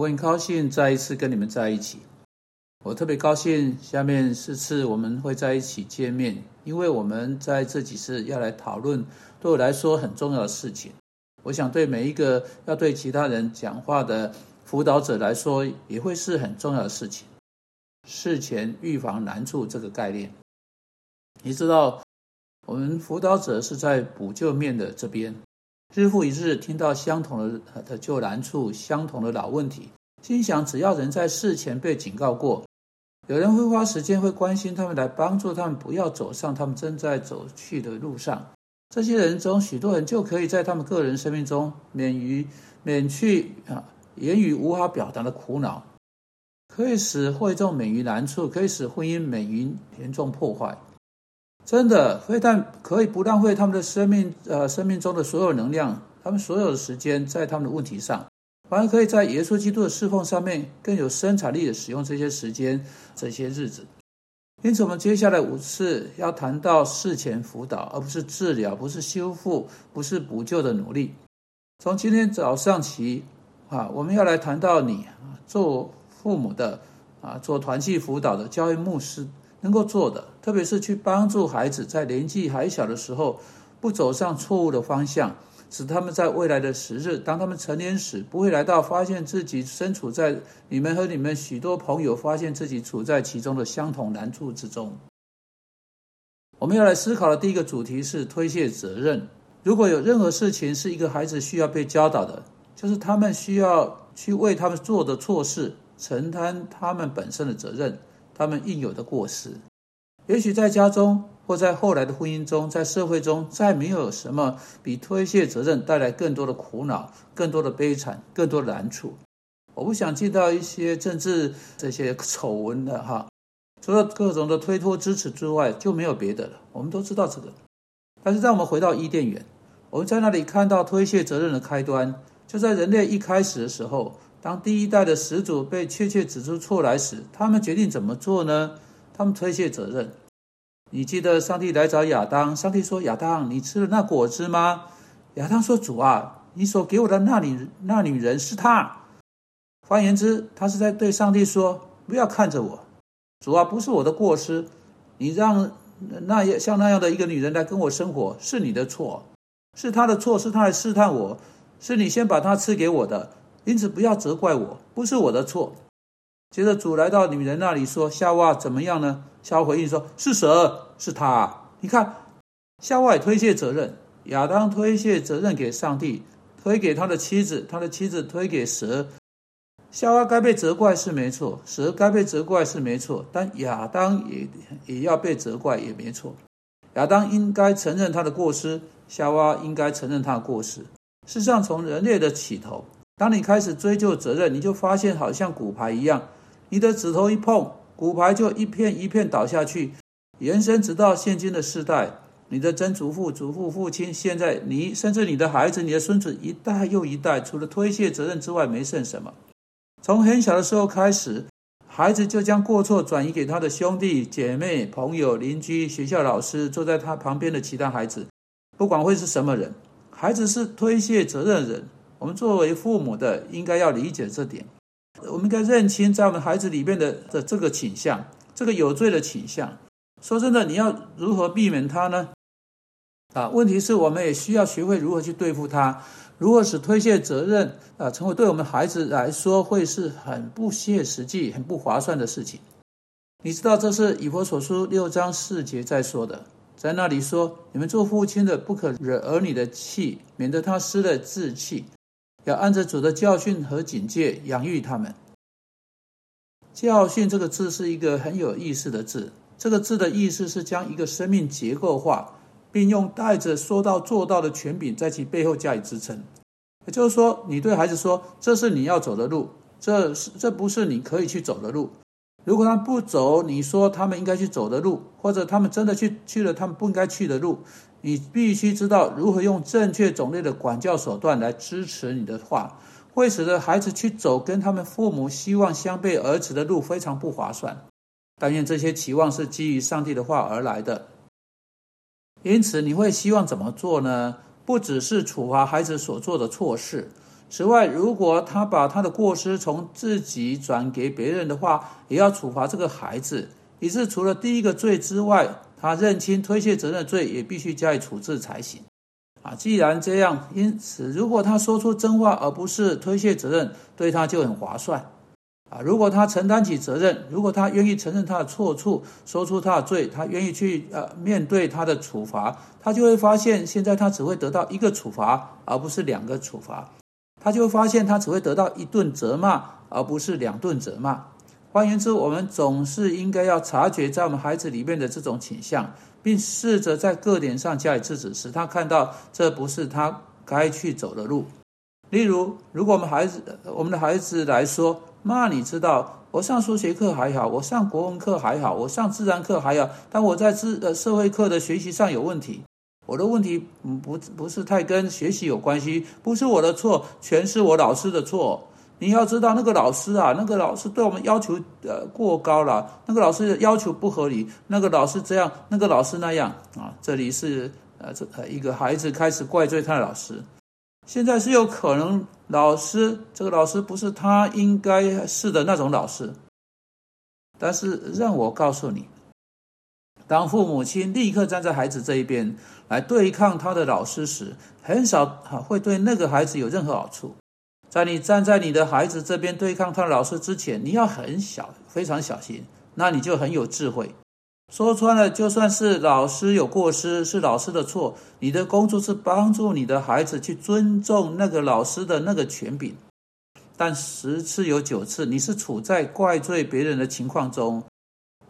我很高兴再一次跟你们在一起。我特别高兴，下面四次我们会在一起见面，因为我们在这几次要来讨论对我来说很重要的事情。我想对每一个要对其他人讲话的辅导者来说，也会是很重要的事情。事前预防难处这个概念，你知道，我们辅导者是在补救面的这边。日复一日，听到相同的的旧难处、相同的老问题，心想：只要人在事前被警告过，有人会花时间会关心他们，来帮助他们，不要走上他们正在走去的路上。这些人中，许多人就可以在他们个人生命中免于免去啊言语无法表达的苦恼，可以使会众免于难处，可以使婚姻免于严重破坏。真的，非但可以不浪费他们的生命，呃，生命中的所有能量，他们所有的时间在他们的问题上，反而可以在耶稣基督的侍奉上面更有生产力的使用这些时间、这些日子。因此，我们接下来五次要谈到事前辅导，而不是治疗，不是修复，不是补救的努力。从今天早上起，啊，我们要来谈到你做父母的，啊，做团契辅导的，教育牧师。能够做的，特别是去帮助孩子在年纪还小的时候，不走上错误的方向，使他们在未来的时日，当他们成年时，不会来到发现自己身处在你们和你们许多朋友发现自己处在其中的相同难处之中。我们要来思考的第一个主题是推卸责任。如果有任何事情是一个孩子需要被教导的，就是他们需要去为他们做的错事承担他们本身的责任。他们应有的过失，也许在家中或在后来的婚姻中，在社会中，再没有什么比推卸责任带来更多的苦恼、更多的悲惨、更多的难处。我不想进到一些政治这些丑闻的哈，除了各种的推脱支持之外，就没有别的了。我们都知道这个。但是，让我们回到伊甸园，我们在那里看到推卸责任的开端，就在人类一开始的时候。当第一代的始祖被确切指出错来时，他们决定怎么做呢？他们推卸责任。你记得上帝来找亚当，上帝说：“亚当，你吃了那果汁吗？”亚当说：“主啊，你所给我的那女那女人是她。”换言之，他是在对上帝说：“不要看着我，主啊，不是我的过失，你让那样像那样的一个女人来跟我生活，是你的错，是她的错，是她来试探我，是你先把她赐给我的。”因此，不要责怪我，不是我的错。接着，主来到女人那里说：“夏娃怎么样呢？”夏娃回应说：“是蛇，是他。”你看，夏娃也推卸责任，亚当推卸责任给上帝，推给他的妻子，他的妻子推给蛇。夏娃该被责怪是没错，蛇该被责怪是没错，但亚当也也要被责怪也没错。亚当应该承认他的过失，夏娃应该承认他的过失。事实上，从人类的起头。当你开始追究责任，你就发现好像骨牌一样，你的指头一碰，骨牌就一片一片倒下去，延伸直到现今的世代。你的曾祖父、祖父、父亲，现在你，甚至你的孩子、你的孙子，一代又一代，除了推卸责任之外，没剩什么。从很小的时候开始，孩子就将过错转移给他的兄弟姐妹、朋友、邻居、学校老师，坐在他旁边的其他孩子，不管会是什么人，孩子是推卸责任人。我们作为父母的，应该要理解这点。我们应该认清在我们孩子里面的的这个倾向，这个有罪的倾向。说真的，你要如何避免他呢？啊，问题是我们也需要学会如何去对付他，如何使推卸责任啊，成为对我们孩子来说会是很不切实际、很不划算的事情。你知道，这是以佛所书六章四节在说的，在那里说：你们做父亲的，不可惹儿女的气，免得他失了志气。要按着主的教训和警戒养育他们。教训这个字是一个很有意思的字，这个字的意思是将一个生命结构化，并用带着说到做到的权柄在其背后加以支撑。也就是说，你对孩子说：“这是你要走的路，这是这不是你可以去走的路。如果他不走，你说他们应该去走的路，或者他们真的去去了他们不应该去的路。”你必须知道如何用正确种类的管教手段来支持你的话，会使得孩子去走跟他们父母希望相背而驰的路非常不划算。但愿这些期望是基于上帝的话而来的。因此，你会希望怎么做呢？不只是处罚孩子所做的错事，此外，如果他把他的过失从自己转给别人的话，也要处罚这个孩子。以致除了第一个罪之外，他认清推卸责任的罪也必须加以处置才行。啊，既然这样，因此如果他说出真话而不是推卸责任，对他就很划算。啊，如果他承担起责任，如果他愿意承认他的错处，说出他的罪，他愿意去呃面对他的处罚，他就会发现现在他只会得到一个处罚，而不是两个处罚。他就发现他只会得到一顿责骂，而不是两顿责骂。换言之，我们总是应该要察觉在我们孩子里面的这种倾向，并试着在各点上加以制止，使他看到这不是他该去走的路。例如，如果我们孩子我们的孩子来说，妈，你知道，我上数学课还好，我上国文课还好，我上自然课还好，但我在自呃社会课的学习上有问题。我的问题不不是太跟学习有关系，不是我的错，全是我老师的错。你要知道，那个老师啊，那个老师对我们要求呃过高了，那个老师要求不合理，那个老师这样，那个老师那样啊。这里是呃这一个孩子开始怪罪他的老师。现在是有可能，老师这个老师不是他应该是的那种老师。但是让我告诉你，当父母亲立刻站在孩子这一边来对抗他的老师时，很少会对那个孩子有任何好处。在你站在你的孩子这边对抗他的老师之前，你要很小非常小心，那你就很有智慧。说穿了，就算是老师有过失，是老师的错。你的工作是帮助你的孩子去尊重那个老师的那个权柄。但十次有九次，你是处在怪罪别人的情况中。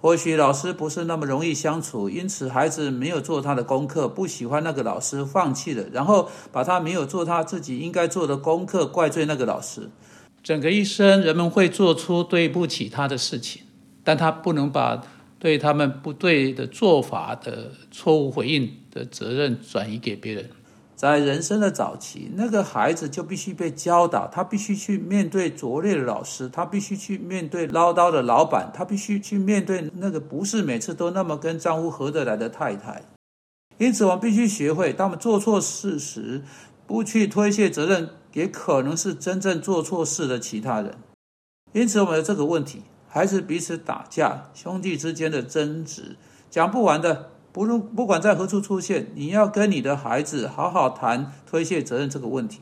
或许老师不是那么容易相处，因此孩子没有做他的功课，不喜欢那个老师，放弃了，然后把他没有做他自己应该做的功课怪罪那个老师。整个一生，人们会做出对不起他的事情，但他不能把。对他们不对的做法的错误回应的责任转移给别人，在人生的早期，那个孩子就必须被教导，他必须去面对拙劣的老师，他必须去面对唠叨的老板，他必须去面对那个不是每次都那么跟丈夫合得来的太太。因此，我们必须学会，当我们做错事时，不去推卸责任，也可能是真正做错事的其他人。因此，我们的这个问题。孩子彼此打架，兄弟之间的争执，讲不完的。不论不管在何处出现，你要跟你的孩子好好谈推卸责任这个问题。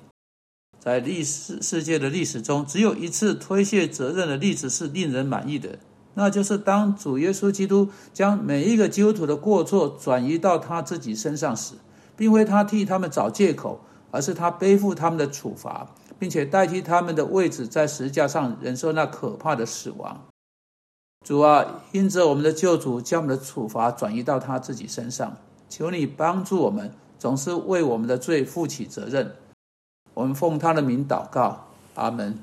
在历史世界的历史中，只有一次推卸责任的例子是令人满意的，那就是当主耶稣基督将每一个基督徒的过错转移到他自己身上时，并非他替他们找借口，而是他背负他们的处罚，并且代替他们的位置在石架上忍受那可怕的死亡。主啊，因着我们的救主将我们的处罚转移到他自己身上，求你帮助我们，总是为我们的罪负起责任。我们奉他的名祷告，阿门。